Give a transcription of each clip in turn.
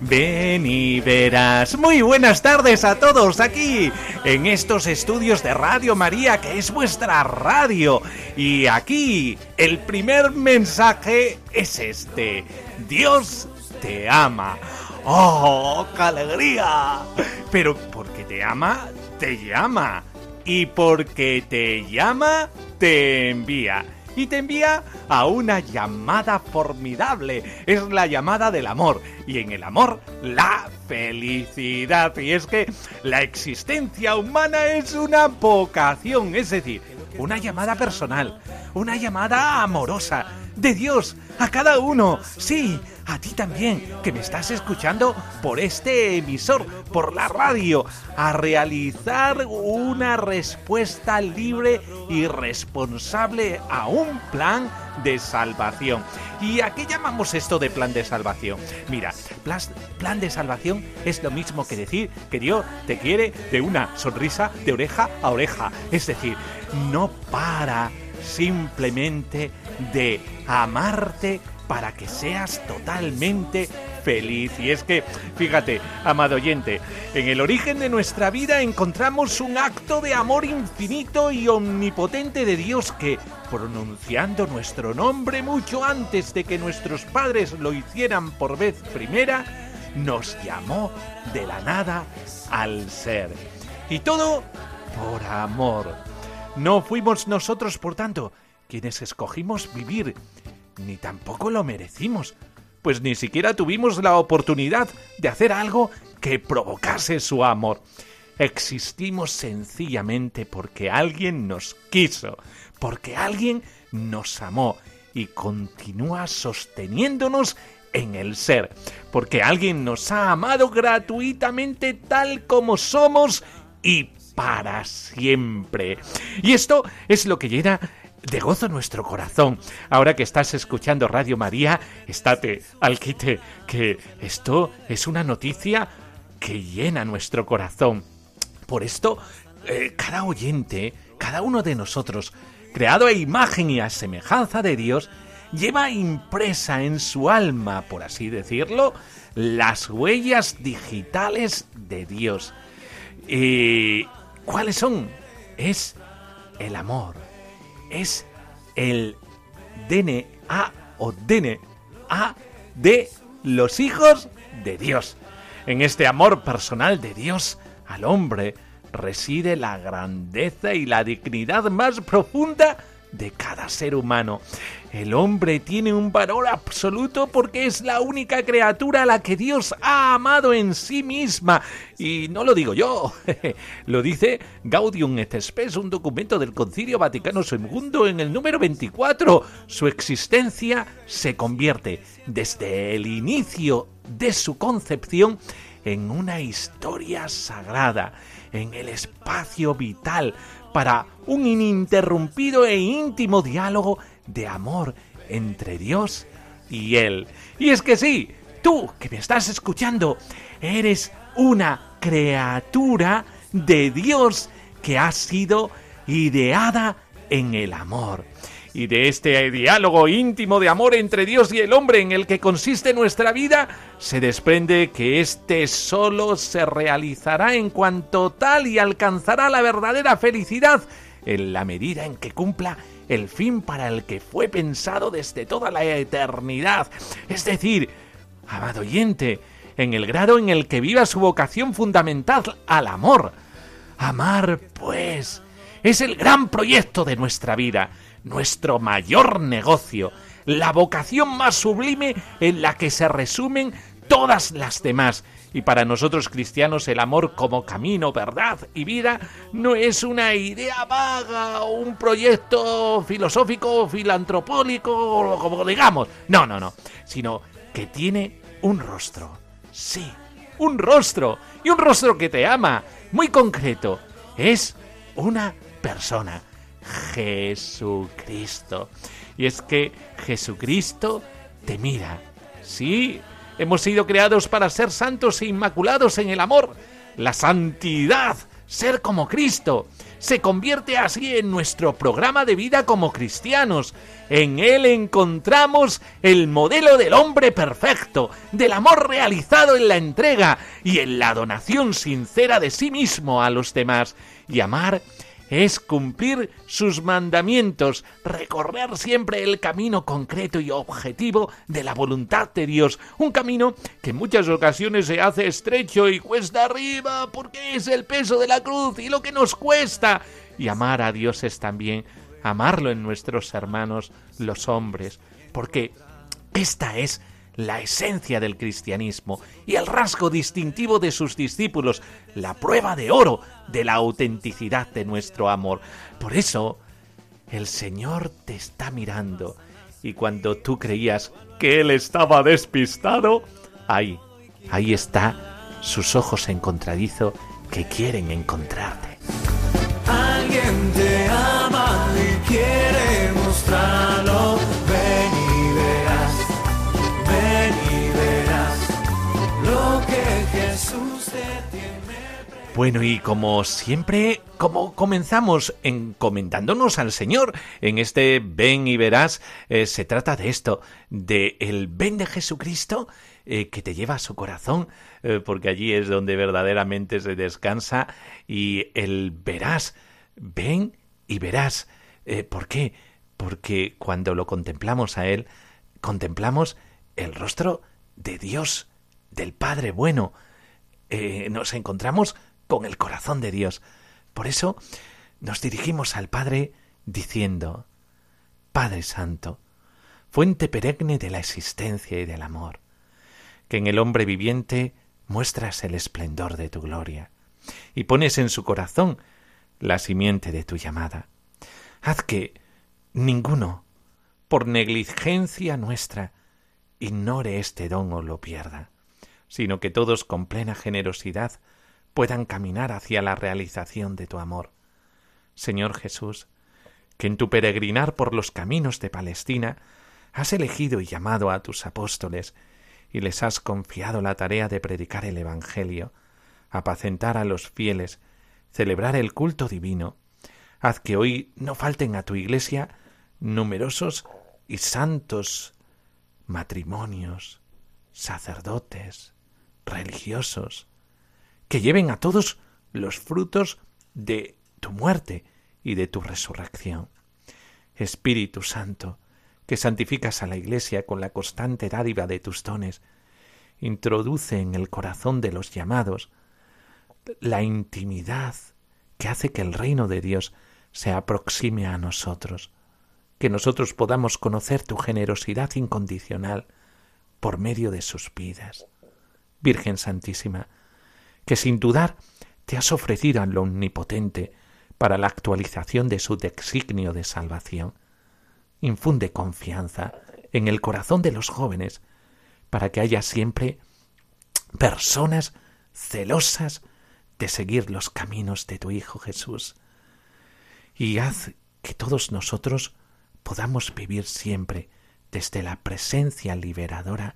Ven y verás. Muy buenas tardes a todos aquí en estos estudios de Radio María, que es vuestra radio. Y aquí el primer mensaje es este. Dios te ama. ¡Oh, qué alegría! Pero porque te ama, te llama. Y porque te llama, te envía y te envía a una llamada formidable. Es la llamada del amor. Y en el amor, la felicidad. Y es que la existencia humana es una vocación, es decir, una llamada personal, una llamada amorosa de Dios a cada uno. Sí, a ti también, que me estás escuchando por este emisor, por la radio, a realizar una respuesta libre y responsable a un plan de salvación. ¿Y a qué llamamos esto de plan de salvación? Mira, plan de salvación es lo mismo que decir que Dios te quiere de una sonrisa de oreja a oreja. Es decir, no para simplemente de amarte para que seas totalmente feliz. Y es que, fíjate, amado oyente, en el origen de nuestra vida encontramos un acto de amor infinito y omnipotente de Dios que, pronunciando nuestro nombre mucho antes de que nuestros padres lo hicieran por vez primera, nos llamó de la nada al ser. Y todo por amor. No fuimos nosotros, por tanto, quienes escogimos vivir ni tampoco lo merecimos, pues ni siquiera tuvimos la oportunidad de hacer algo que provocase su amor. Existimos sencillamente porque alguien nos quiso, porque alguien nos amó y continúa sosteniéndonos en el ser, porque alguien nos ha amado gratuitamente tal como somos y para siempre. Y esto es lo que llena de gozo nuestro corazón. Ahora que estás escuchando Radio María, estate al quite, que esto es una noticia que llena nuestro corazón. Por esto, eh, cada oyente, cada uno de nosotros, creado a imagen y a semejanza de Dios, lleva impresa en su alma, por así decirlo, las huellas digitales de Dios. ¿Y cuáles son? Es el amor es el DNA o DNA de los hijos de Dios. En este amor personal de Dios al hombre reside la grandeza y la dignidad más profunda de cada ser humano. El hombre tiene un valor absoluto porque es la única criatura a la que Dios ha amado en sí misma. Y no lo digo yo, lo dice Gaudium et Spes, un documento del Concilio Vaticano II en el número 24. Su existencia se convierte desde el inicio de su concepción en una historia sagrada, en el espacio vital para un ininterrumpido e íntimo diálogo de amor entre Dios y Él. Y es que sí, tú que me estás escuchando, eres una criatura de Dios que ha sido ideada en el amor y de este diálogo íntimo de amor entre Dios y el hombre en el que consiste nuestra vida, se desprende que éste solo se realizará en cuanto tal y alcanzará la verdadera felicidad en la medida en que cumpla el fin para el que fue pensado desde toda la eternidad. Es decir, amado oyente, en el grado en el que viva su vocación fundamental al amor. Amar, pues, es el gran proyecto de nuestra vida nuestro mayor negocio, la vocación más sublime en la que se resumen todas las demás. Y para nosotros cristianos el amor como camino, verdad y vida no es una idea vaga o un proyecto filosófico, filantropólico, como digamos. No, no, no. Sino que tiene un rostro. Sí, un rostro. Y un rostro que te ama. Muy concreto. Es una persona. Jesucristo. Y es que Jesucristo te mira. Sí, hemos sido creados para ser santos e inmaculados en el amor. La santidad, ser como Cristo, se convierte así en nuestro programa de vida como cristianos. En él encontramos el modelo del hombre perfecto, del amor realizado en la entrega y en la donación sincera de sí mismo a los demás. Y amar es cumplir sus mandamientos, recorrer siempre el camino concreto y objetivo de la voluntad de Dios, un camino que en muchas ocasiones se hace estrecho y cuesta arriba porque es el peso de la cruz y lo que nos cuesta. Y amar a Dios es también amarlo en nuestros hermanos los hombres, porque esta es la esencia del cristianismo y el rasgo distintivo de sus discípulos, la prueba de oro de la autenticidad de nuestro amor. Por eso, el Señor te está mirando y cuando tú creías que Él estaba despistado, ahí, ahí está sus ojos en contradizo que quieren encontrarte. Alguien te ama y quiere mostrarlo. Bueno, y como siempre, como comenzamos encomendándonos al Señor en este ven y verás, eh, se trata de esto, de el ven de Jesucristo eh, que te lleva a su corazón, eh, porque allí es donde verdaderamente se descansa, y el verás, ven y verás. ¿Por qué? Porque cuando lo contemplamos a Él, contemplamos el rostro de Dios, del Padre bueno. nos encontramos con el corazón de Dios. Por eso nos dirigimos al Padre diciendo, Padre Santo, fuente perenne de la existencia y del amor, que en el hombre viviente muestras el esplendor de tu gloria y pones en su corazón la simiente de tu llamada. Haz que ninguno, por negligencia nuestra, ignore este don o lo pierda, sino que todos con plena generosidad puedan caminar hacia la realización de tu amor. Señor Jesús, que en tu peregrinar por los caminos de Palestina has elegido y llamado a tus apóstoles y les has confiado la tarea de predicar el Evangelio, apacentar a los fieles, celebrar el culto divino, haz que hoy no falten a tu iglesia numerosos y santos matrimonios, sacerdotes, religiosos, que lleven a todos los frutos de tu muerte y de tu resurrección. Espíritu Santo, que santificas a la Iglesia con la constante dádiva de tus dones, introduce en el corazón de los llamados la intimidad que hace que el reino de Dios se aproxime a nosotros, que nosotros podamos conocer tu generosidad incondicional por medio de sus vidas. Virgen Santísima, que sin dudar te has ofrecido al Omnipotente para la actualización de su designio de salvación. Infunde confianza en el corazón de los jóvenes para que haya siempre personas celosas de seguir los caminos de tu Hijo Jesús. Y haz que todos nosotros podamos vivir siempre desde la presencia liberadora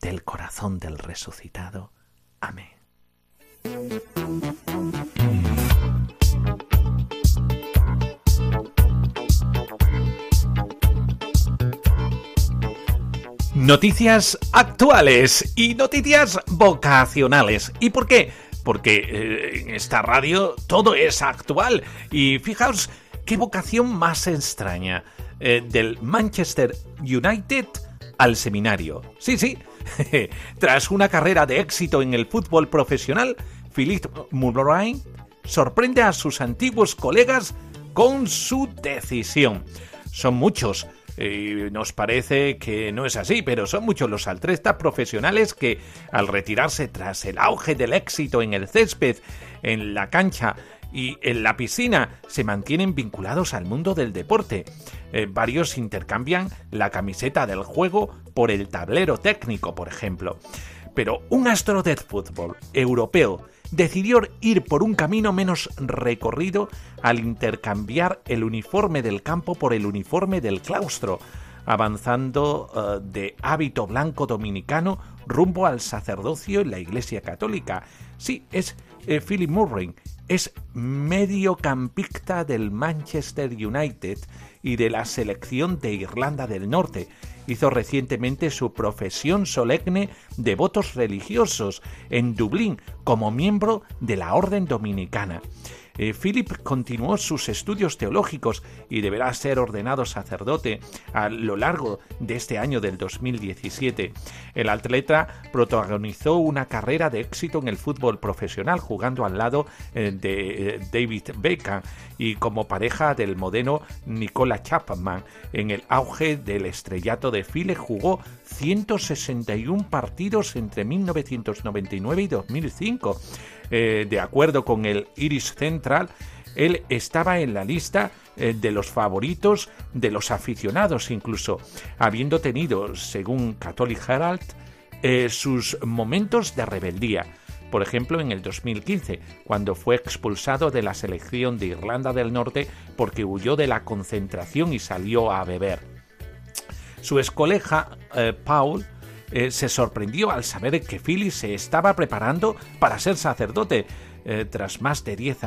del corazón del resucitado. Amén. Noticias actuales y noticias vocacionales. ¿Y por qué? Porque eh, en esta radio todo es actual. Y fijaos qué vocación más extraña. Eh, del Manchester United al seminario. Sí, sí. Tras una carrera de éxito en el fútbol profesional, Philip Murray sorprende a sus antiguos colegas con su decisión. Son muchos Y nos parece que no es así, pero son muchos los altruistas profesionales que, al retirarse tras el auge del éxito en el césped, en la cancha y en la piscina, se mantienen vinculados al mundo del deporte. Eh, varios intercambian la camiseta del juego por el tablero técnico, por ejemplo. Pero un astro de fútbol europeo decidió ir por un camino menos recorrido al intercambiar el uniforme del campo por el uniforme del claustro, avanzando eh, de hábito blanco dominicano rumbo al sacerdocio en la Iglesia Católica. Sí, es eh, Philip Murray, es mediocampista del Manchester United y de la selección de Irlanda del Norte. Hizo recientemente su profesión solemne de votos religiosos en Dublín como miembro de la Orden Dominicana. Eh, Philip continuó sus estudios teológicos y deberá ser ordenado sacerdote a lo largo de este año del 2017. El atleta protagonizó una carrera de éxito en el fútbol profesional jugando al lado eh, de eh, David Beckham y como pareja del modelo Nicola Chapman. En el auge del estrellato de Philip jugó 161 partidos entre 1999 y 2005. Eh, de acuerdo con el Iris Central, él estaba en la lista eh, de los favoritos de los aficionados, incluso habiendo tenido, según Catholic Herald, eh, sus momentos de rebeldía. Por ejemplo, en el 2015, cuando fue expulsado de la selección de Irlanda del Norte porque huyó de la concentración y salió a beber. Su escoleja, Paul, eh, se sorprendió al saber que Philly se estaba preparando para ser sacerdote. Eh, tras más de 10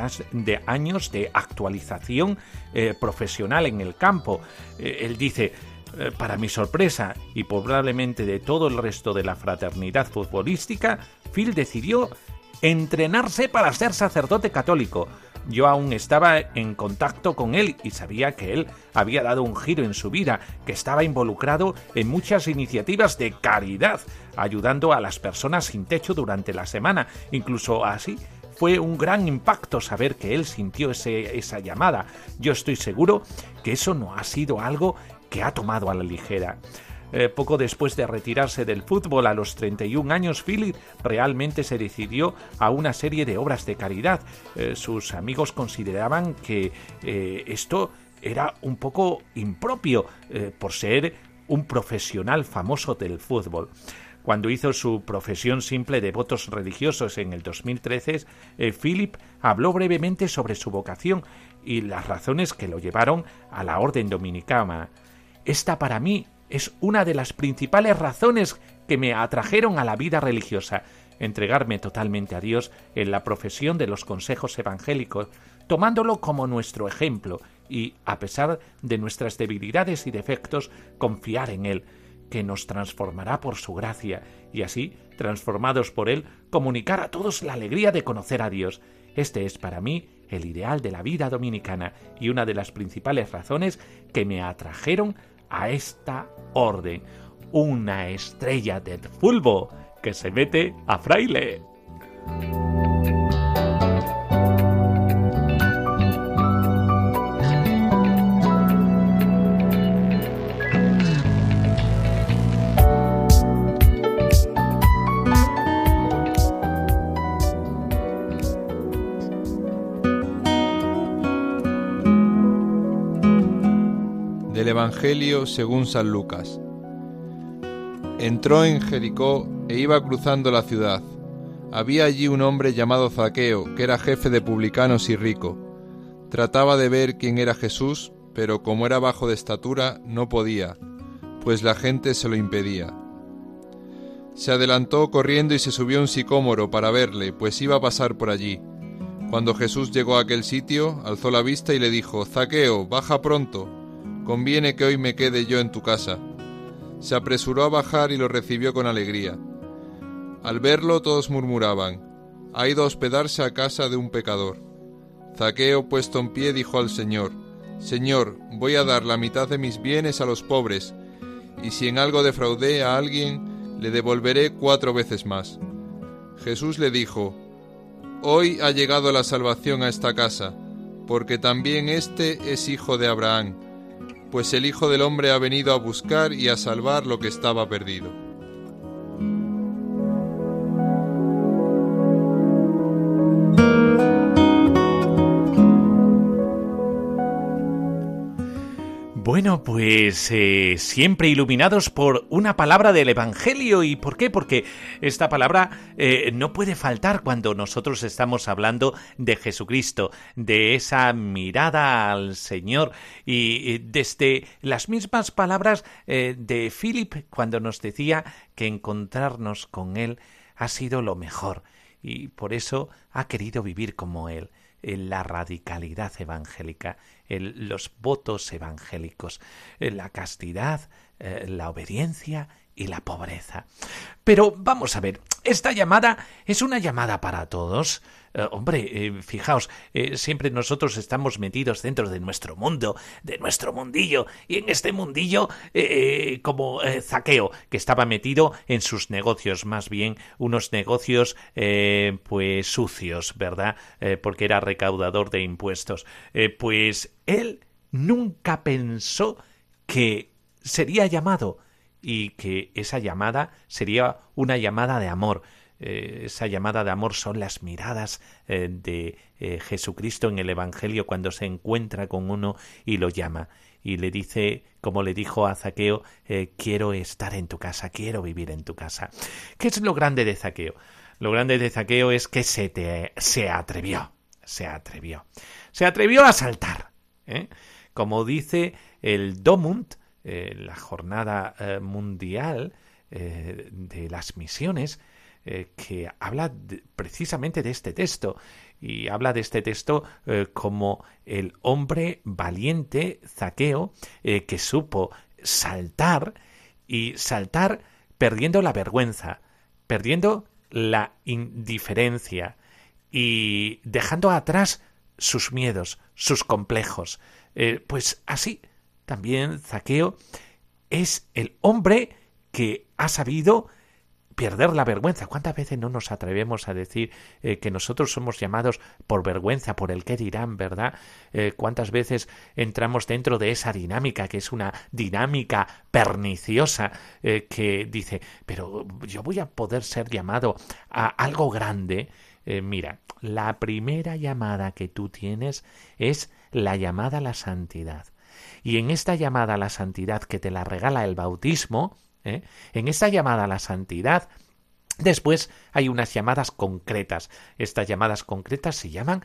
años de actualización eh, profesional en el campo. él dice, para mi sorpresa y probablemente de todo el resto de la fraternidad futbolística, Phil decidió entrenarse para ser sacerdote católico. Yo aún estaba en contacto con él y sabía que él había dado un giro en su vida, que estaba involucrado en muchas iniciativas de caridad, ayudando a las personas sin techo durante la semana. Incluso así fue un gran impacto saber que él sintió esa llamada. Yo estoy seguro que eso no ha sido algo que ha tomado a la ligera. Eh, poco después de retirarse del fútbol a los 31 años, Philip realmente se decidió a una serie de obras de caridad. Eh, sus amigos consideraban que eh, esto era un poco impropio por ser un profesional famoso del fútbol. Cuando hizo su profesión simple de votos religiosos en el 2013, Philip habló brevemente sobre su vocación y las razones que lo llevaron a la orden dominicana. Esta para mí es una de las principales razones que me atrajeron a la vida religiosa, entregarme totalmente a Dios en la profesión de los consejos evangélicos, tomándolo como nuestro ejemplo y, a pesar de nuestras debilidades y defectos, confiar en Él, que nos transformará por su gracia, y así, transformados por Él, comunicar a todos la alegría de conocer a Dios. Este es para mí el ideal de la vida dominicana y una de las principales razones que me atrajeron a esta orden, una estrella de fulbo que se mete a fraile. Evangelio según San Lucas. Entró en Jericó e iba cruzando la ciudad. Había allí un hombre llamado Zaqueo, que era jefe de publicanos y rico. Trataba de ver quién era Jesús, pero como era bajo de estatura, no podía, pues la gente se lo impedía. Se adelantó corriendo y se subió a un sicómoro para verle, pues iba a pasar por allí. Cuando Jesús llegó a aquel sitio, alzó la vista y le dijo, Zaqueo, baja pronto, conviene que hoy me quede yo en tu casa. Se apresuró a bajar y lo recibió con alegría. Al verlo todos murmuraban, ha ido a hospedarse a casa de un pecador. Zaqueo, puesto en pie, dijo al Señor, Señor, voy a dar la mitad de mis bienes a los pobres, y si en algo defraudé a alguien, le devolveré cuatro veces más. Jesús le dijo, Hoy ha llegado la salvación a esta casa, porque también éste es hijo de Abraham pues el Hijo del Hombre ha venido a buscar y a salvar lo que estaba perdido. Bueno, pues eh, siempre iluminados por una palabra del Evangelio. ¿Y por qué? Porque esta palabra eh, no puede faltar cuando nosotros estamos hablando de Jesucristo, de esa mirada al Señor. Y desde las mismas palabras eh, de Philip cuando nos decía que encontrarnos con Él ha sido lo mejor. Y por eso ha querido vivir como Él en la radicalidad evangélica, en los votos evangélicos, en la castidad, eh, la obediencia y la pobreza. Pero vamos a ver, esta llamada es una llamada para todos. Eh, hombre, eh, fijaos, eh, siempre nosotros estamos metidos dentro de nuestro mundo, de nuestro mundillo, y en este mundillo, como Zaqueo, que estaba metido en sus negocios, más bien unos negocios, pues sucios, ¿verdad? porque era recaudador de impuestos. pues él nunca pensó que sería llamado y que esa llamada sería una llamada de amor. Eh, esa llamada de amor son las miradas eh, de eh, Jesucristo en el Evangelio cuando se encuentra con uno y lo llama y le dice, como le dijo a Zaqueo, quiero estar en tu casa, quiero vivir en tu casa. ¿Qué es lo grande de Zaqueo? Lo grande de Zaqueo es que se, te, se atrevió, se atrevió, se atrevió a saltar. Como dice el Domund, la jornada mundial de las misiones, eh, que habla precisamente de este texto y habla de este texto eh, como el hombre valiente Zaqueo eh, que supo saltar y saltar perdiendo la vergüenza, perdiendo la indiferencia y dejando atrás sus miedos, sus complejos. pues así también Zaqueo es el hombre que ha sabido perder la vergüenza. ¿Cuántas veces no nos atrevemos a decir eh, que nosotros somos llamados por vergüenza, por el qué dirán, verdad? Eh, ¿Cuántas veces entramos dentro de esa dinámica, que es una dinámica perniciosa, eh, que dice, pero yo voy a poder ser llamado a algo grande? mira, la primera llamada que tú tienes es la llamada a la santidad. Y en esta llamada a la santidad que te la regala el bautismo, ¿eh? En esta llamada a la santidad, después hay unas llamadas concretas. Estas llamadas concretas se llaman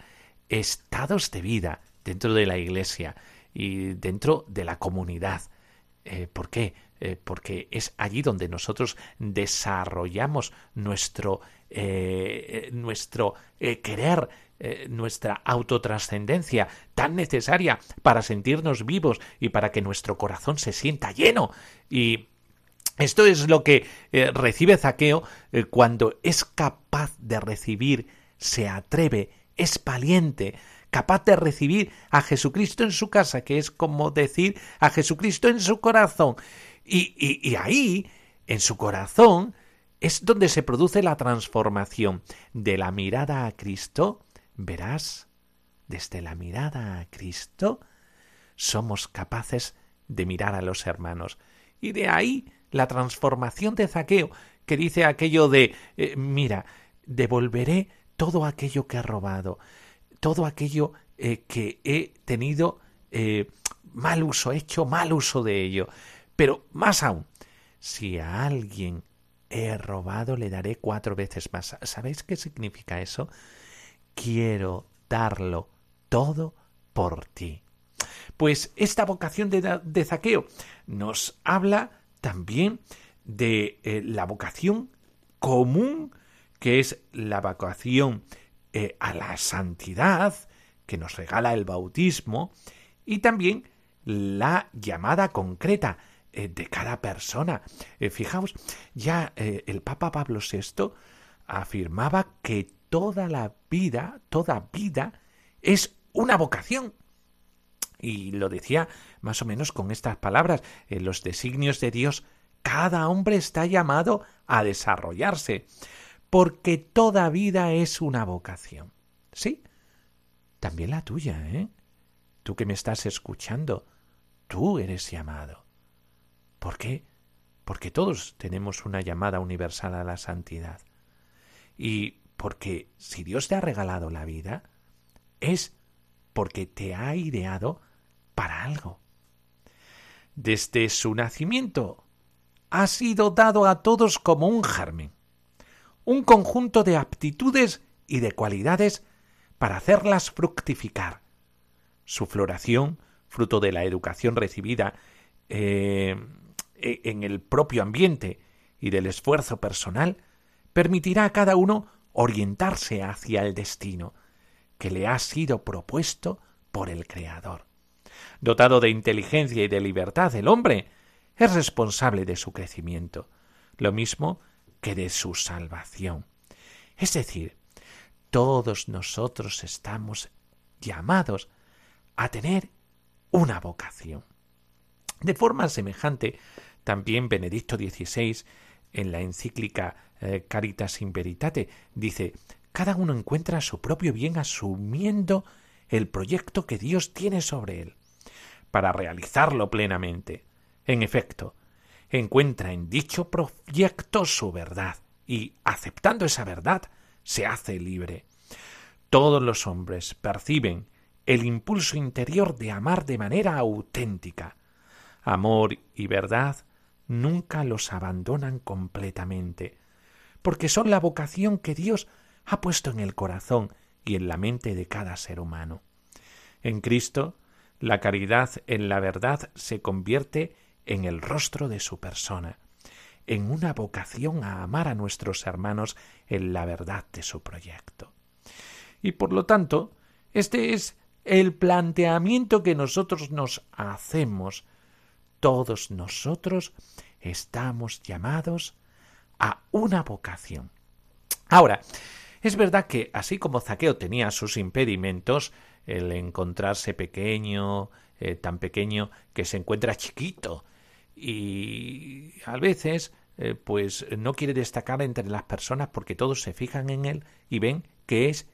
estados de vida dentro de la Iglesia y dentro de la comunidad. Eh, ¿Por qué? Eh, porque es allí donde nosotros desarrollamos nuestro, nuestro querer, nuestra autotrascendencia tan necesaria para sentirnos vivos y para que nuestro corazón se sienta lleno. Y esto es lo que eh, recibe Zaqueo eh, cuando es capaz de recibir, se atreve, es valiente, capaz de recibir a Jesucristo en su casa, que es como decir a Jesucristo en su corazón. Y, y ahí, en su corazón, es donde se produce la transformación de la mirada a Cristo. Verás, desde la mirada a Cristo, somos capaces de mirar a los hermanos. Y de ahí la transformación de Zaqueo, que dice aquello de eh, mira, devolveré todo aquello que he robado, todo aquello eh, que he tenido eh, mal uso, he hecho mal uso de ello. Pero más aún, si a alguien he robado, le daré cuatro veces más. ¿Sabéis qué significa eso? Quiero darlo todo por ti. Pues esta vocación de, de Zaqueo nos habla también de eh, la vocación común, que es la vocación eh, a la santidad, que nos regala el bautismo, y también la llamada concreta eh, de cada persona. fijaos, ya el Papa Pablo VI afirmaba que toda la vida, toda vida, es una vocación. Y lo decía más o menos con estas palabras. En los designios de Dios, cada hombre está llamado a desarrollarse, porque toda vida es una vocación. Sí, también la tuya, ¿eh? Tú que me estás escuchando, tú eres llamado. ¿Por qué? Porque todos tenemos una llamada universal a la santidad. Y porque si Dios te ha regalado la vida, es porque te ha ideado para algo. Desde su nacimiento ha sido dado a todos como un germen, un conjunto de aptitudes y de cualidades para hacerlas fructificar. Su floración, fruto de la educación recibida eh, e, en el propio ambiente y del esfuerzo personal, permitirá a cada uno orientarse hacia el destino que le ha sido propuesto por el Creador. Dotado de inteligencia y de libertad, el hombre es responsable de su crecimiento, lo mismo que de su salvación. Es decir, todos nosotros estamos llamados a tener una vocación. De forma semejante, también Benedicto XVI, en la encíclica eh, Caritas in Veritate, dice, cada uno encuentra su propio bien asumiendo el proyecto que Dios tiene sobre él, para realizarlo plenamente. En efecto, encuentra en dicho proyecto su verdad, y, aceptando esa verdad, se hace libre. Todos los hombres perciben el impulso interior de amar de manera auténtica. Amor y verdad nunca los abandonan completamente, porque son la vocación que Dios ha puesto en el corazón y en la mente de cada ser humano. En Cristo, la caridad en la verdad se convierte en el rostro de su persona, en una vocación a amar a nuestros hermanos en la verdad de su proyecto. Y por lo tanto, este es el planteamiento que nosotros nos hacemos. Todos nosotros estamos llamados a una vocación. Ahora, es verdad que así como Zaqueo tenía sus impedimentos, el encontrarse pequeño, eh, tan pequeño que se encuentra chiquito, y a veces eh, pues no quiere destacar entre las personas porque todos se fijan en él y ven que es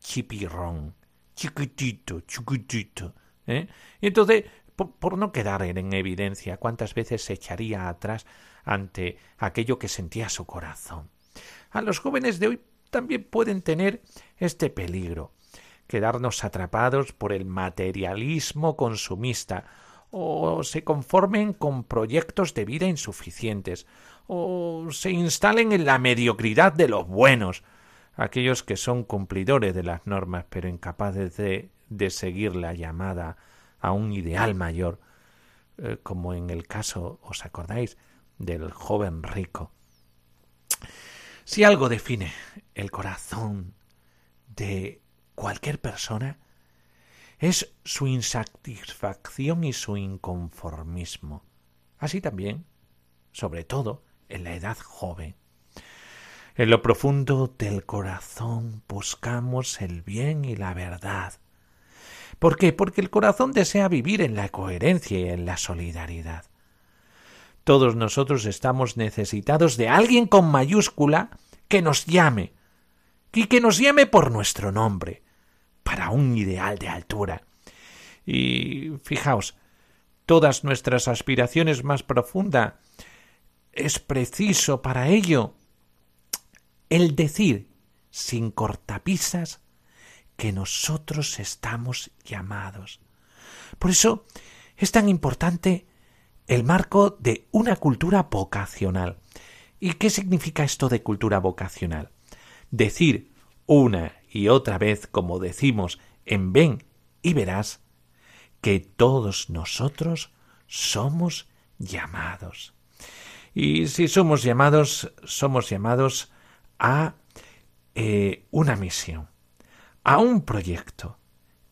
chipirrón, chiquitito, chiquitito. ¿eh? Y entonces, por, no quedar en evidencia cuántas veces se echaría atrás ante aquello que sentía su corazón. A los jóvenes de hoy también pueden tener este peligro, quedarnos atrapados por el materialismo consumista, o se conformen con proyectos de vida insuficientes, o se instalen en la mediocridad de los buenos, aquellos que son cumplidores de las normas pero incapaces de, de seguir la llamada a un ideal mayor, eh, como en el caso, ¿os acordáis?, del joven rico. Si algo define el corazón de cualquier persona, es su insatisfacción y su inconformismo. Así también, sobre todo, en la edad joven. En lo profundo del corazón buscamos el bien y la verdad. ¿Por qué? Porque el corazón desea vivir en la coherencia y en la solidaridad. Todos nosotros estamos necesitados de alguien con mayúscula que nos llame, y que nos llame por nuestro nombre, para un ideal de altura. Y fijaos, todas nuestras aspiraciones más profundas es preciso para ello el decir sin cortapisas que nosotros estamos llamados. Por eso es tan importante el marco de una cultura vocacional. ¿Y qué significa esto de cultura vocacional? Decir una y otra vez, como decimos en Ven y verás, que todos nosotros somos llamados. Y si somos llamados, somos llamados a eh, una misión, a un proyecto,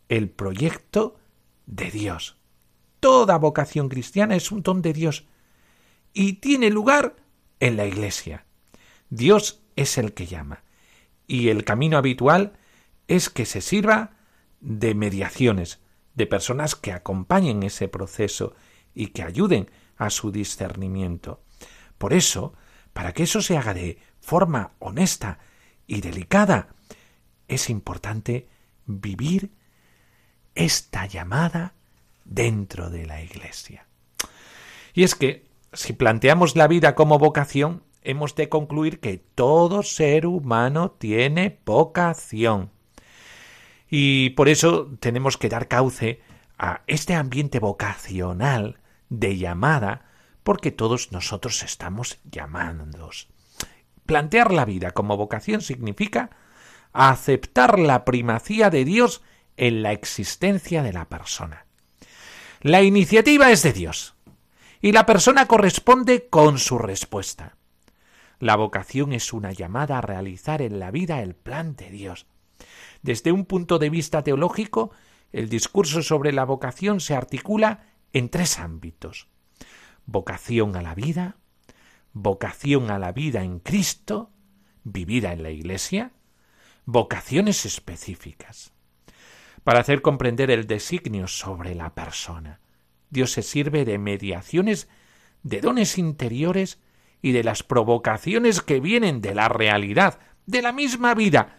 el proyecto de Dios. Toda vocación cristiana es un don de Dios y tiene lugar en la Iglesia. Dios es el que llama y el camino habitual es que se sirva de mediaciones, de personas que acompañen ese proceso y que ayuden a su discernimiento. Por eso, para que eso se haga de forma honesta y delicada, es importante vivir esta llamada dentro de la Iglesia. Y es que, si planteamos la vida como vocación, hemos de concluir que todo ser humano tiene vocación. Y por eso tenemos que dar cauce a este ambiente vocacional de llamada, porque todos nosotros estamos llamados. Plantear la vida como vocación significa aceptar la primacía de Dios en la existencia de la persona. La iniciativa es de Dios y la persona corresponde con su respuesta. La vocación es una llamada a realizar en la vida el plan de Dios. Desde un punto de vista teológico, el discurso sobre la vocación se articula en tres ámbitos. Vocación a la vida, vocación a la vida en Cristo, vivida en la Iglesia, vocaciones específicas. Para hacer comprender el designio sobre la persona, Dios se sirve de mediaciones de dones interiores y de las provocaciones que vienen de la realidad, de la misma vida,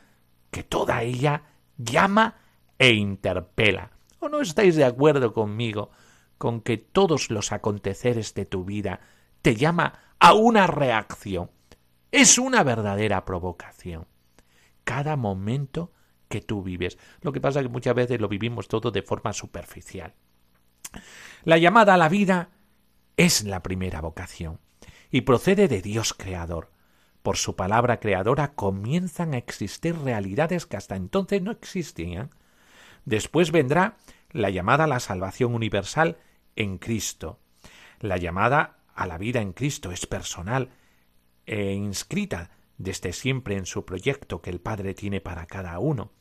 que toda ella llama e interpela. ¿O no estáis de acuerdo conmigo con que todos los aconteceres de tu vida te llama a una reacción? Es una verdadera provocación. Cada momento que tú vives. Lo que pasa es que muchas veces lo vivimos todo de forma superficial. La llamada a la vida es la primera vocación y procede de Dios Creador. Por su palabra creadora comienzan a existir realidades que hasta entonces no existían. Después vendrá la llamada a la salvación universal en Cristo. La llamada a la vida en Cristo es personal e inscrita desde siempre en su proyecto que el Padre tiene para cada uno.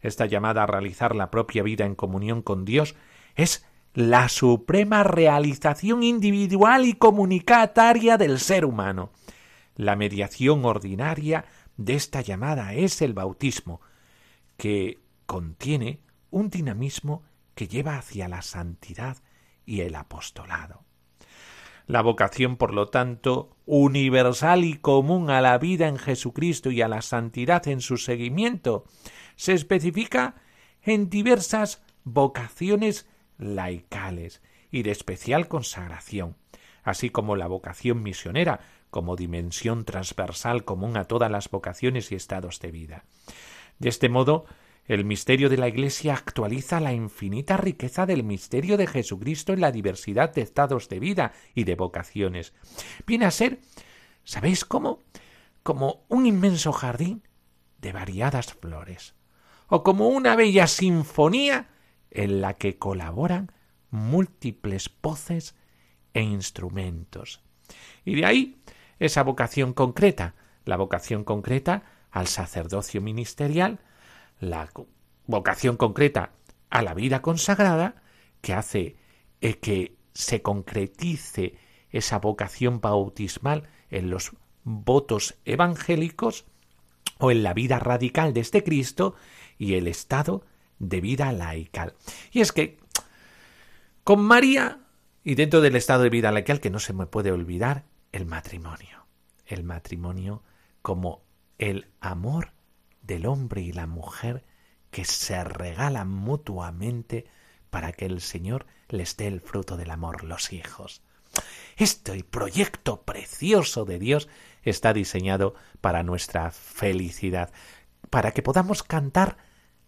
Esta llamada a realizar la propia vida en comunión con Dios es la suprema realización individual y comunicataria del ser humano. La mediación ordinaria de esta llamada es el bautismo, que contiene un dinamismo que lleva hacia la santidad y el apostolado. La vocación, por lo tanto, universal y común a la vida en Jesucristo y a la santidad en su seguimiento, se especifica en diversas vocaciones laicales y de especial consagración, así como la vocación misionera como dimensión transversal común a todas las vocaciones y estados de vida. De este modo, el misterio de la Iglesia actualiza la infinita riqueza del misterio de Jesucristo en la diversidad de estados de vida y de vocaciones. Viene a ser, ¿sabéis cómo? Como un inmenso jardín de variadas flores, o como una bella sinfonía en la que colaboran múltiples voces e instrumentos. Y de ahí esa vocación concreta, la vocación concreta al sacerdocio ministerial, la vocación concreta a la vida consagrada, que hace eh, que se concretice esa vocación bautismal en los votos evangélicos o en la vida radical de este Cristo y el estado de vida laical. Y es que con María y dentro del estado de vida laical que no se me puede olvidar el matrimonio. El matrimonio como el amor del hombre y la mujer que se regalan mutuamente para que el Señor les dé el fruto del amor, los hijos. Este proyecto precioso de Dios está diseñado para nuestra felicidad, para que podamos cantar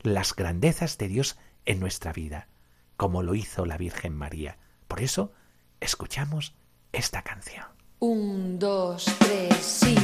las grandezas de Dios en nuestra vida, como lo hizo la Virgen María. Por eso, escuchamos esta canción. Un, dos, tres, sí.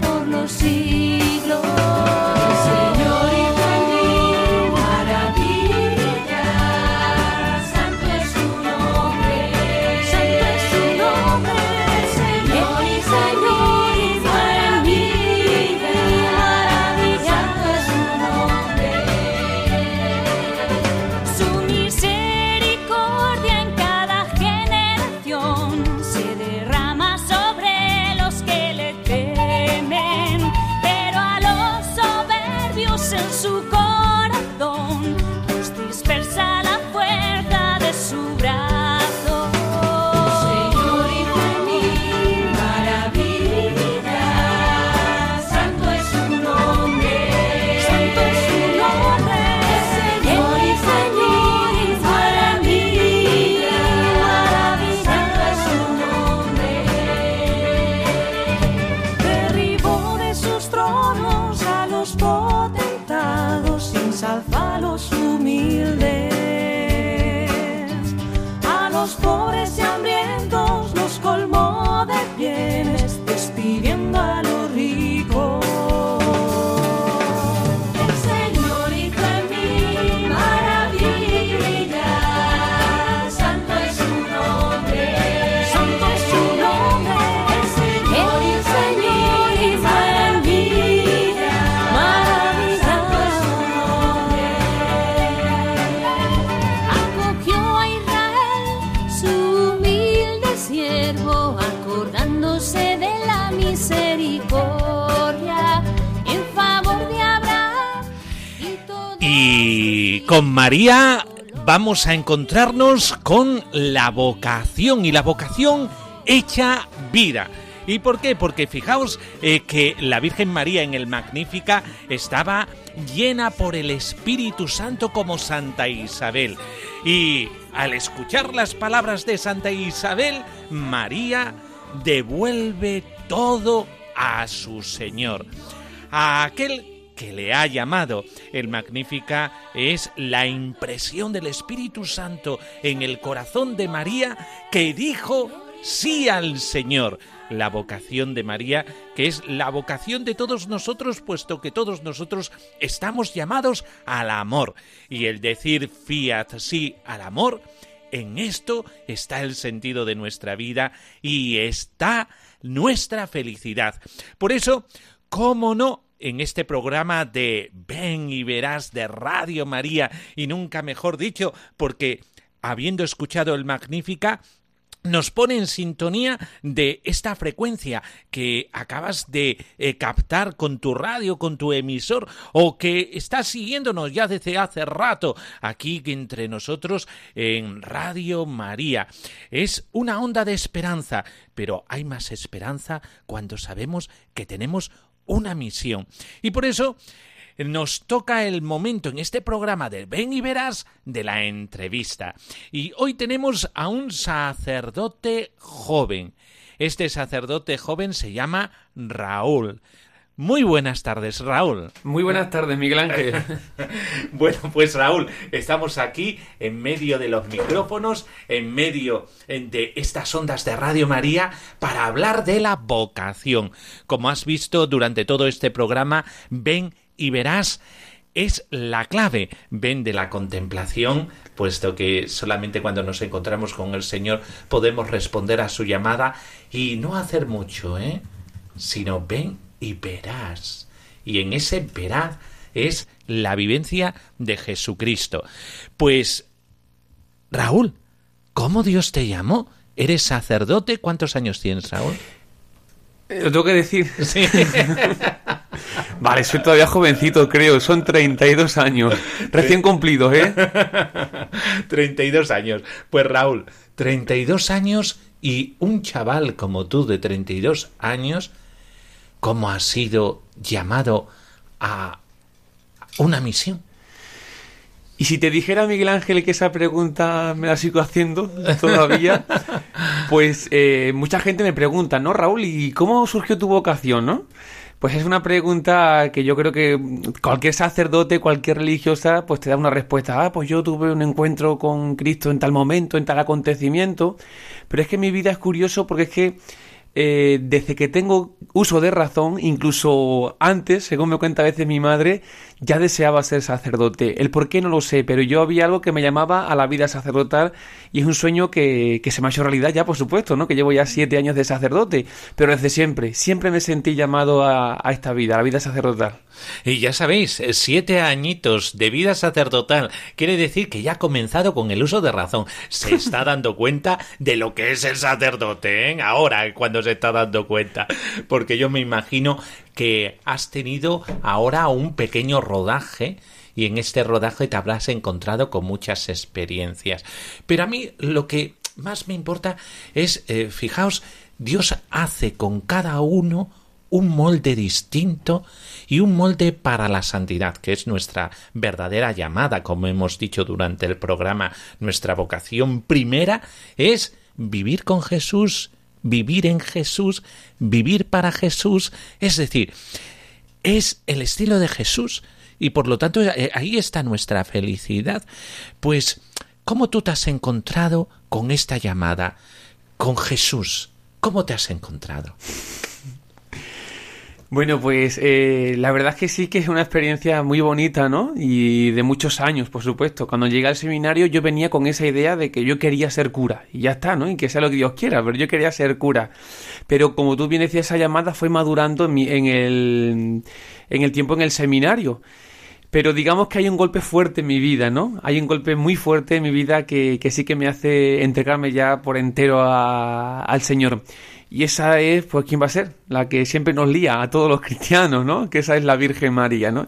por los siglos. Vamos a encontrarnos con la vocación y la vocación hecha vida. ¿Y por qué? Porque fijaos eh, que la Virgen María en el Magnífica estaba llena por el Espíritu Santo como Santa Isabel. Y al escuchar las palabras de Santa Isabel, María devuelve todo a su Señor. A aquel que le ha llamado. El Magnífica es la impresión del Espíritu Santo en el corazón de María que dijo sí al Señor. La vocación de María, que es la vocación de todos nosotros, puesto que todos nosotros estamos llamados al amor. Y el decir fiat sí al amor, en esto está el sentido de nuestra vida y está nuestra felicidad. Por eso, ¿cómo no? En este programa de Ven y verás de Radio María, y nunca mejor dicho, porque habiendo escuchado el Magnífica, nos pone en sintonía de esta frecuencia que acabas de eh, captar con tu radio, con tu emisor, o que estás siguiéndonos ya desde hace rato aquí entre nosotros en Radio María. Es una onda de esperanza, pero hay más esperanza cuando sabemos que tenemos una misión. Y por eso nos toca el momento en este programa de Ven y Verás de la entrevista. Y hoy tenemos a un sacerdote joven. Este sacerdote joven se llama Raúl. Muy buenas tardes, Raúl. Muy buenas tardes, Miguel Ángel. Bueno, pues Raúl, estamos aquí en medio de los micrófonos, en medio de estas ondas de Radio María, para hablar de la vocación. Como has visto durante todo este programa, ven y verás es la clave. Ven de la contemplación, puesto que solamente cuando nos encontramos con el Señor podemos responder a su llamada y no hacer mucho, ¿eh? Sino ven y verás. Y en ese verás es la vivencia de Jesucristo. Pues, Raúl, ¿cómo Dios te llamó? ¿Eres sacerdote? ¿Cuántos años tienes, Raúl? Eh, Lo tengo que decir. Sí. Vale, soy todavía jovencito, creo. Son 32 años. Recién cumplidos, ¿eh? 32 años. Pues Raúl, 32 años y un chaval como tú de 32 años, ¿cómo has sido llamado a una misión? Y si te dijera, Miguel Ángel, que esa pregunta me la sigo haciendo todavía, pues eh, mucha gente me pregunta, ¿no, Raúl? ¿Y cómo surgió tu vocación, no? Pues es una pregunta que yo creo que cualquier sacerdote, cualquier religiosa, pues te da una respuesta. Ah, pues yo tuve un encuentro con Cristo en tal momento, en tal acontecimiento. Pero es que mi vida es curioso porque es que eh, desde que tengo uso de razón, incluso antes, según me cuenta a veces mi madre, ya deseaba ser sacerdote. El por qué no lo sé, pero yo había algo que me llamaba a la vida sacerdotal y es un sueño que, que se me ha hecho realidad ya, por supuesto, ¿no? Que llevo ya siete años de sacerdote, pero desde siempre, siempre me sentí llamado a, a esta vida, a la vida sacerdotal. Y ya sabéis, eh, siete añitos de vida sacerdotal quiere decir que ya ha comenzado con el uso de razón. Se está dando cuenta de lo que es el sacerdote, ¿eh? Ahora, cuando se está dando cuenta. Porque yo me imagino que has tenido ahora un pequeño rodaje y en este rodaje te habrás encontrado con muchas experiencias. Pero a mí lo que más me importa es, eh, fijaos, Dios hace con cada uno un molde distinto y un molde para la santidad, que es nuestra verdadera llamada, como hemos dicho durante el programa. Nuestra vocación primera es vivir con Jesús, vivir en Jesús, vivir para Jesús, es decir, es el estilo de Jesús y por lo tanto eh, ahí está nuestra felicidad. Pues, ¿cómo tú te has encontrado con esta llamada? Con Jesús. ¿Cómo te has encontrado? Bueno, pues eh, la verdad es que sí que es una experiencia muy bonita, ¿no? Y de muchos años, por supuesto. Cuando llegué al seminario yo venía con esa idea de que yo quería ser cura. Y ya está, ¿no? Y que sea lo que Dios quiera, pero yo quería ser cura. Pero como tú bien decías, esa llamada fue madurando en, mi, en, el, en el tiempo en el seminario. Pero digamos que hay un golpe fuerte en mi vida, ¿no? Hay un golpe muy fuerte en mi vida que, que sí que me hace entregarme ya por entero al Señor. Y esa es, pues, ¿quién va a ser? La que siempre nos lía a todos los cristianos, ¿no? Que esa es la Virgen María, ¿no?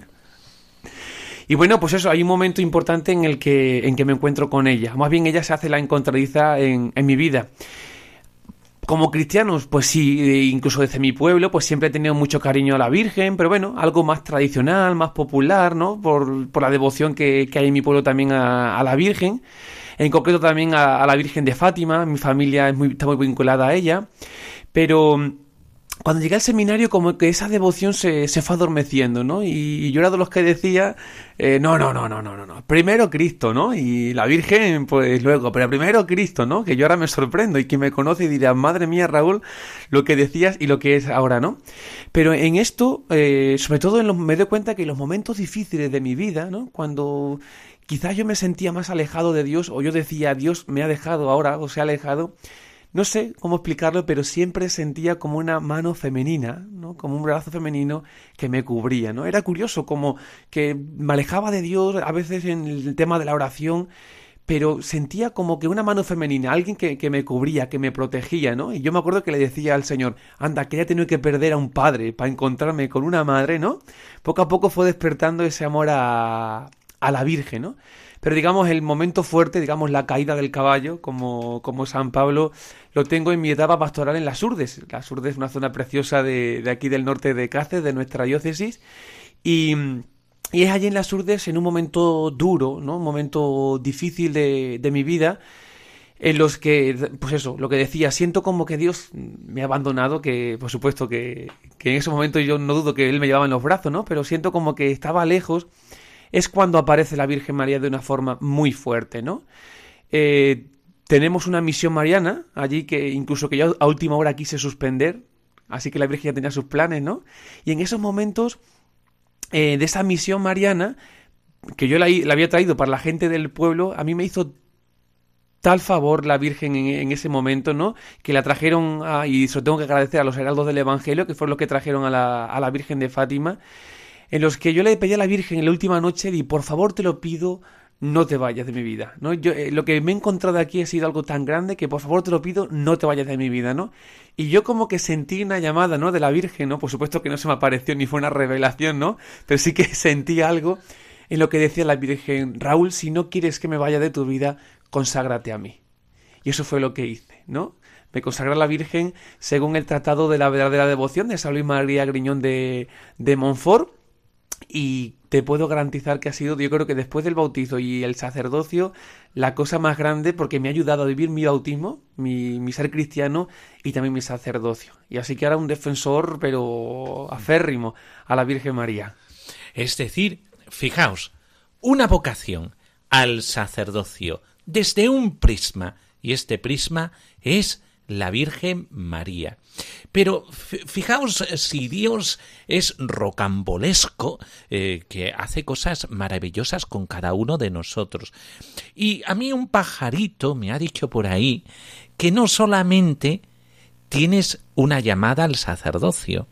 Y bueno, pues eso, hay un momento importante en el que, en que me encuentro con ella. Más bien ella se hace la encontradiza en, en mi vida. Como cristianos, pues sí, incluso desde mi pueblo, pues siempre he tenido mucho cariño a la Virgen, pero bueno, algo más tradicional, más popular, ¿no? Por, por la devoción que, que, hay en mi pueblo también a, a la Virgen. En concreto también a, a, la Virgen de Fátima, mi familia es muy, está muy vinculada a ella. Pero cuando llegué al seminario, como que esa devoción se, se fue adormeciendo, ¿no? Y, y, yo era de los que decía, eh, no, no, no, no, no, no, no, primero Cristo, ¿no? Y la Virgen, pues luego, pero primero Cristo, ¿no? Que yo ahora me sorprendo y quien me conoce dirá, madre mía, Raúl, lo que decías y lo que es ahora, ¿no? Pero en esto, eh, sobre todo en los, me doy cuenta que en los momentos difíciles de mi vida, ¿no? Cuando quizás yo me sentía más alejado de Dios o yo decía, Dios me ha dejado ahora o se ha alejado, no sé cómo explicarlo, pero siempre sentía como una mano femenina, ¿no? Como un brazo femenino que me cubría, ¿no? Era curioso como que me alejaba de Dios a veces en el tema de la oración, pero sentía como que una mano femenina, alguien que, que, me cubría, que me protegía, ¿no? Y yo me acuerdo que le decía al Señor, anda, que ya tenido que perder a un padre para encontrarme con una madre, ¿no? Poco a poco fue despertando ese amor a, a la Virgen, ¿no? Pero digamos, el momento fuerte, digamos, la caída del caballo, como, como San Pablo, lo tengo en mi etapa pastoral en las Urdes. Las Urdes es una zona preciosa de, de aquí del norte de Cáceres, de nuestra diócesis. Y, y, es allí en las Urdes, en un momento duro, ¿no? Un momento difícil de, de mi vida, en los que, pues eso, lo que decía, siento como que Dios me ha abandonado, que por supuesto que, que en ese momento yo no dudo que Él me llevaba en los brazos, ¿no? Pero siento como que estaba lejos es cuando aparece la Virgen María de una forma muy fuerte, ¿no? Eh, tenemos una misión mariana allí que incluso que yo a última hora quise suspender, así que la Virgen ya tenía sus planes, ¿no? Y en esos momentos eh, de esa misión mariana, que yo la, había traído para la gente del pueblo, a mí me hizo tal favor la Virgen en, ese momento, ¿no? Que la trajeron, y se lo tengo que agradecer a los heraldos del Evangelio, que fueron los que trajeron a la, a la Virgen de Fátima, en los que yo le pedí a la Virgen en la última noche y por favor te lo pido, no te vayas de mi vida, ¿no? Yo, eh, lo que me he encontrado aquí ha sido algo tan grande que por favor te lo pido, no te vayas de mi vida, ¿no? Y yo como que sentí una llamada, ¿no? De la Virgen, ¿no? Por supuesto que no se me apareció ni fue una revelación, ¿no? Pero sí que sentí algo en lo que decía la Virgen, Raúl, si no quieres que me vaya de tu vida, conságrate a mí. Y eso fue lo que hice, ¿no? Me consagré a la Virgen según el Tratado de la Verdadera Devoción de San Luis María Griñón de, de Montfort, y te puedo garantizar que ha sido, yo creo que después del bautizo y el sacerdocio, la cosa más grande porque me ha ayudado a vivir mi bautismo, mi, ser cristiano y también mi sacerdocio. Y así que ahora un defensor, pero aférrimo, a la Virgen María. Es decir, fijaos, una vocación al sacerdocio desde un prisma, y este prisma es la Virgen María. Pero fijaos si Dios es rocambolesco, eh, que hace cosas maravillosas con cada uno de nosotros. Y a mí un pajarito me ha dicho por ahí que no solamente tienes una llamada al sacerdocio,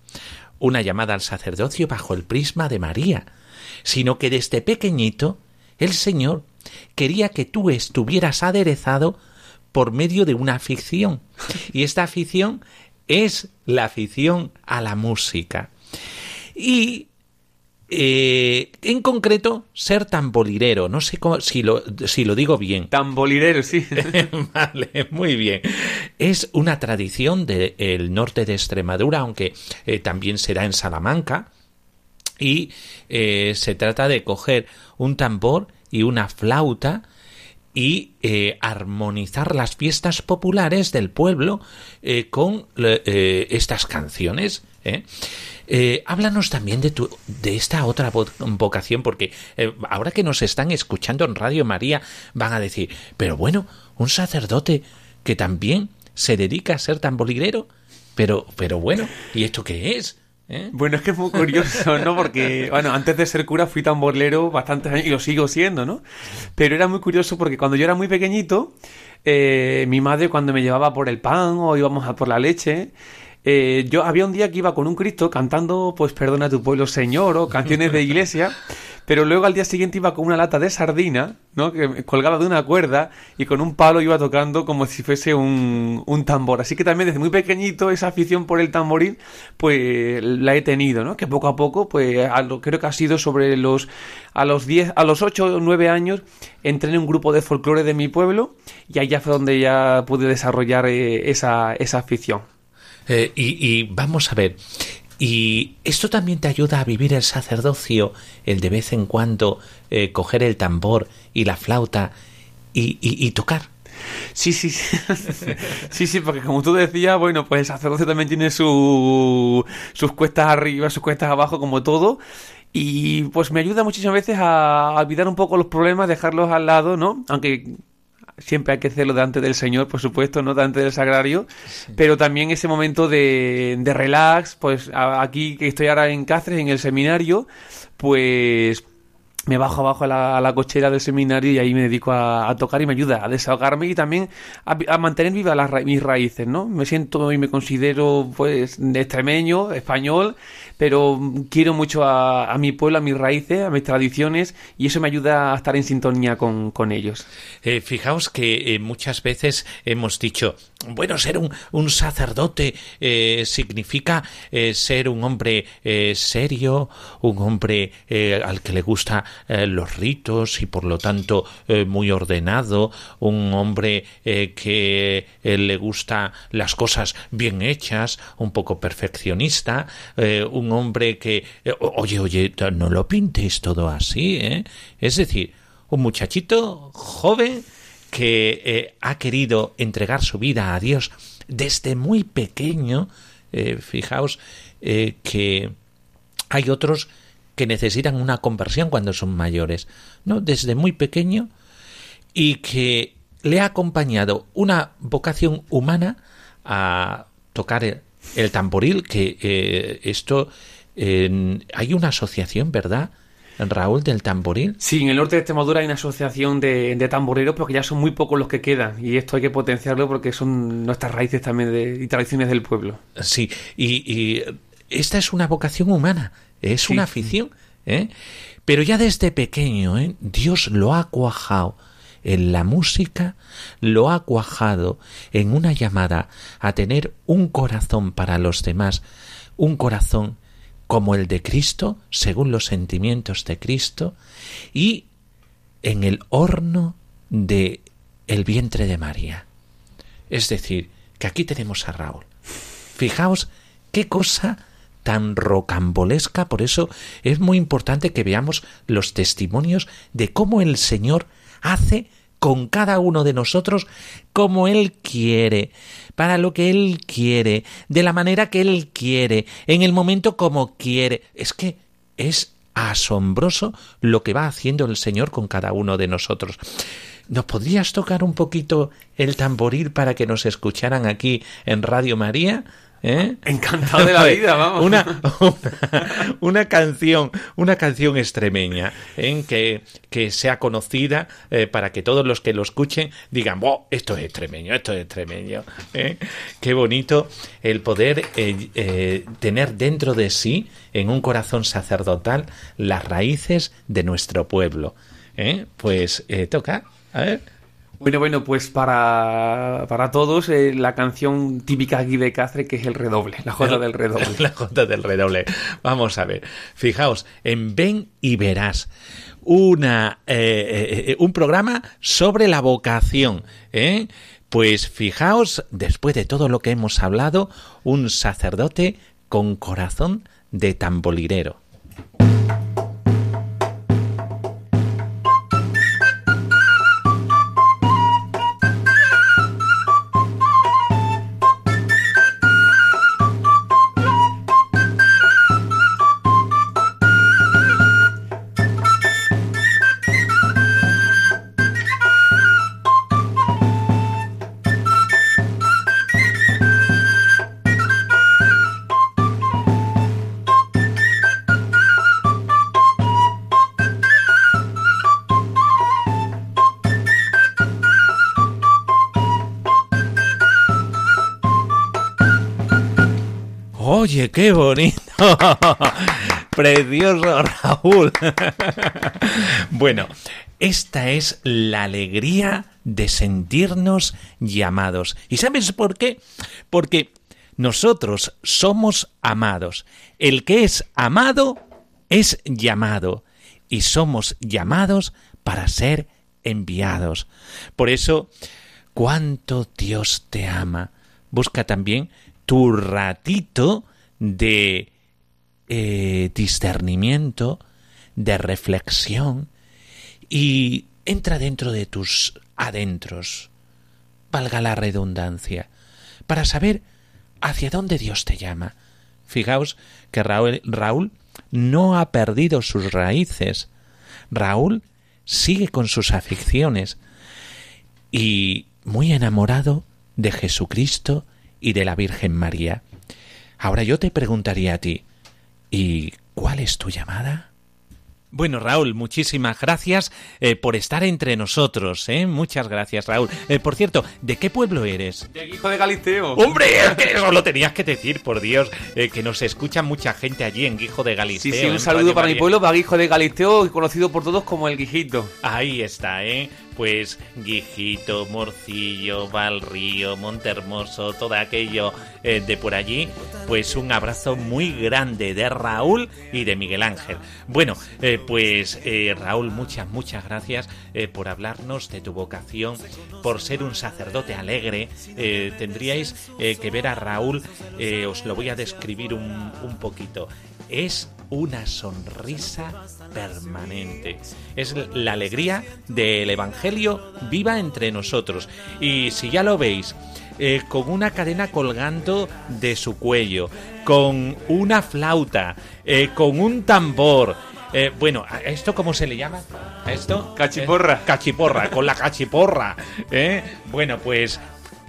una llamada al sacerdocio bajo el prisma de María, sino que desde pequeñito el Señor quería que tú estuvieras aderezado por medio de una afición. Y esta afición es la afición a la música. y eh, en concreto ser tambolirero. No sé cómo- si, lo, si lo digo bien. Tambolirero, sí. vale, muy bien. Es una tradición del norte de Extremadura, aunque eh, también será en Salamanca. Y eh, se trata de coger un tambor y una flauta y eh, armonizar las fiestas populares del pueblo eh, con eh, estas canciones. háblanos también de, tu, de esta otra vo- vocación, porque ahora que nos están escuchando en Radio María van a decir, pero bueno, un sacerdote que también se dedica a ser tamborilero, pero, pero bueno, ¿y esto qué es? ¿Eh? Bueno, es que es muy curioso, ¿no? Porque, bueno, antes de ser cura fui tamborlero bastantes años y lo sigo siendo, ¿no? Pero era muy curioso porque cuando yo era muy pequeñito, eh, mi madre cuando me llevaba por el pan o íbamos a por la leche, eh, yo había un día que iba con un Cristo cantando, pues perdona tu pueblo, Señor, o canciones de iglesia, pero luego al día siguiente iba con una lata de sardina, ¿no? Que colgaba de una cuerda y con un palo iba tocando como si fuese un, un tambor. Así que también desde muy pequeñito esa afición por el tamboril, pues la he tenido, ¿no? Que poco a poco, pues creo que ha sido sobre los, a los 10, a los 8 o 9 años, entré en un grupo de folclore de mi pueblo y allá fue donde ya pude desarrollar eh, esa, esa afición. Eh, y vamos a ver, ¿y esto también te ayuda a vivir el sacerdocio, el de vez en cuando eh, coger el tambor y la flauta y, y- y tocar? Sí, sí, sí. sí, sí, porque como tú decías, bueno, pues el sacerdocio también tiene su, sus cuestas arriba, sus cuestas abajo, como todo. Y pues me ayuda muchísimas veces a olvidar un poco los problemas, dejarlos al lado, ¿no? Aunque siempre hay que hacerlo delante del Señor, por supuesto, no delante del sagrario, pero también ese momento de, de relax, pues a- aquí que estoy ahora en Cáceres, en el seminario, pues me bajo abajo a la, a la cochera del seminario y ahí me dedico a, a tocar y me ayuda a desahogarme y también a, a mantener vivas las ra- mis raíces, ¿no? Me siento y me considero, pues, extremeño, español, pero quiero mucho a, a mi pueblo, a mis raíces, a mis tradiciones y eso me ayuda a estar en sintonía con, con ellos. Eh, fijaos que eh, muchas veces hemos dicho, bueno, ser un, un sacerdote eh, significa eh, ser un hombre eh, serio, un hombre al que le gusta eh, los ritos y por lo tanto muy ordenado, un hombre que le gusta las cosas bien hechas, un poco perfeccionista, eh, hombre que, eh, oye, oye, no lo pintes todo así, ¿eh? Es decir, un muchachito joven que eh, ha querido entregar su vida a Dios desde muy pequeño. fijaos que hay otros que necesitan una conversión cuando son mayores, ¿no? Desde muy pequeño y que le ha acompañado una vocación humana a tocar el, tamboril, que eh, esto eh, hay una asociación, ¿verdad? Raúl del tamboril. Sí, en el norte de Extremadura hay una asociación de, de tamboreros, pero que ya son muy pocos los que quedan y esto hay que potenciarlo porque son nuestras raíces también de, y tradiciones del pueblo. Sí, y, y esta es una vocación humana, es Sí. una afición, ¿eh? Pero ya desde pequeño, ¿eh? Dios lo ha cuajado en la música, lo ha cuajado en una llamada a tener un corazón para los demás, un corazón como el de Cristo, según los sentimientos de Cristo, y en el horno de el vientre de María. Es decir, que aquí tenemos a Raúl. Fijaos qué cosa tan rocambolesca, por eso es muy importante que veamos los testimonios de cómo el Señor hace con cada uno de nosotros como Él quiere, para lo que Él quiere, de la manera que Él quiere, en el momento como quiere. Es que es asombroso lo que va haciendo el Señor con cada uno de nosotros. ¿Nos podrías tocar un poquito el tamboril para que nos escucharan aquí en Radio María? ¿Eh? Encantado de la vida, vamos. Una, una, una canción, una canción extremeña, ¿eh? que, que sea conocida eh, para que todos los que lo escuchen digan, wow, esto es extremeño, esto es extremeño. ¿eh? Qué bonito el poder tener dentro de sí, en un corazón sacerdotal, las raíces de nuestro pueblo. Pues toca, a ver. Bueno, bueno, pues para, para todos eh, la canción típica aquí de Cáceres que es el redoble, la jota del redoble. La jota del redoble. Vamos a ver. Fijaos, en Ven y Verás. Una, eh, eh, un programa sobre la vocación. ¿eh? Pues fijaos, después de todo lo que hemos hablado, un sacerdote con corazón de tambolirero. Oye, qué bonito. Precioso, Raúl. bueno, esta es la alegría de sentirnos llamados. ¿Y sabes por qué? Porque nosotros somos amados. El que es amado es llamado. Y somos llamados para ser enviados. Por eso, cuánto Dios te ama. Busca también tu ratito de eh, discernimiento, de reflexión y entra dentro de tus adentros, valga la redundancia, para saber hacia dónde Dios te llama. Fijaos que Raúl, Raúl no ha perdido sus raíces. Raúl sigue con sus aficiones y muy enamorado de Jesucristo y de la Virgen María. Ahora yo te preguntaría a ti, ¿y cuál es tu llamada? Bueno, Raúl, muchísimas gracias eh, por estar entre nosotros. ¿eh? Muchas gracias, Raúl. Eh, por cierto, ¿de qué pueblo eres? De hijo de Galisteo. ¡Hombre! eso lo tenías que decir, por Dios. eh, que nos escucha mucha gente allí en Guijo de Galisteo. Sí, sí, un saludo para mi pueblo, para Hijo de Galisteo, conocido por todos como el Guijito. Ahí está, ¿eh? Pues Guijito, Morcillo, Valrío, Montermoso, todo aquello eh, de por allí. Pues un abrazo muy grande de Raúl y de Miguel Ángel. Bueno, eh, pues eh, Raúl, muchas, muchas gracias eh, por hablarnos de tu vocación, por ser un sacerdote alegre. Tendríais que ver a Raúl, os lo voy a describir un, un poquito. Es una sonrisa permanente. Es la alegría del Evangelio viva entre nosotros. Y si ya lo veis, eh, con una cadena colgando de su cuello, con una flauta, eh, con un tambor. eh, bueno, ¿a ¿esto cómo se le llama? ¿A esto? Cachiporra. Cachiporra, con la cachiporra. ¿eh? Bueno, pues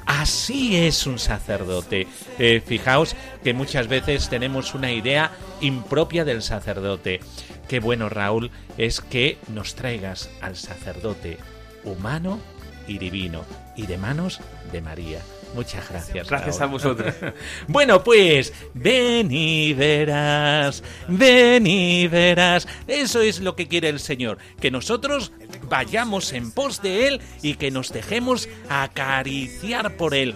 Así es un sacerdote. Eh, fijaos que muchas veces tenemos una idea impropia del sacerdote. Qué bueno, Raúl, es que nos traigas al sacerdote humano y divino y de manos de María. Muchas gracias. Gracias a vosotros. Bueno, pues ven y verás, ven y verás. Eso es lo que quiere el Señor, que nosotros vayamos en pos de Él y que nos dejemos acariciar por Él.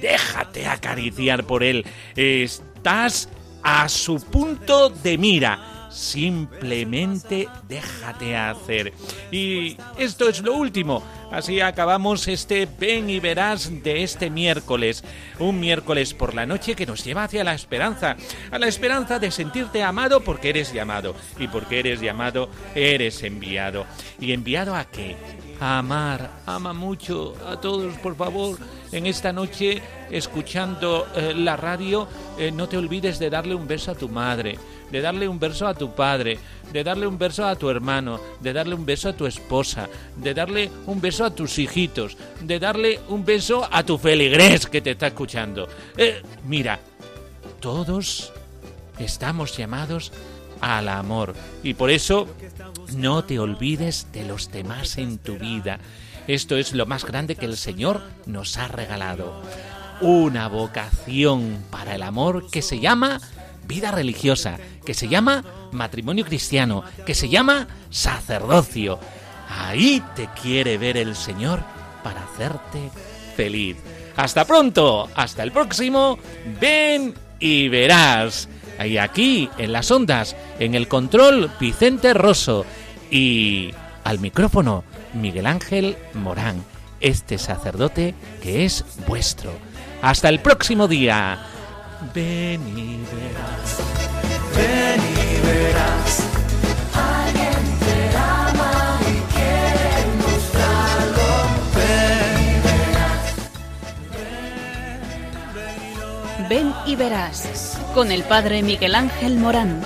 Déjate acariciar por Él. Estás a su punto de mira. Simplemente déjate hacer. Y esto es lo último. Así acabamos este ven y verás de este miércoles. Un miércoles por la noche que nos lleva hacia la esperanza. A la esperanza de sentirte amado porque eres llamado. Y porque eres llamado, eres enviado. ¿Y enviado a qué? A amar. Ama mucho a todos, por favor. En esta noche, escuchando eh, la radio, eh, no te olvides de darle un beso a tu madre de darle un beso a tu padre, de darle un beso a tu hermano, de darle un beso a tu esposa, de darle un beso a tus hijitos, de darle un beso a tu feligrés que te está escuchando. Eh, mira, todos estamos llamados al amor y por eso no te olvides de los demás en tu vida. Esto es lo más grande que el Señor nos ha regalado. Una vocación para el amor que se llama vida religiosa, que se llama matrimonio cristiano, que se llama sacerdocio. Ahí te quiere ver el Señor para hacerte feliz. Hasta pronto, hasta el próximo, ven y verás. Y aquí, en las ondas, en el control, Vicente Rosso. Y al micrófono, Miguel Ángel Morán, este sacerdote que es vuestro. Hasta el próximo día. Ven y verás. Ven y verás. Alguien te ama y quiere mostrarlo. Ven y verás con el padre Miguel Ángel Morán.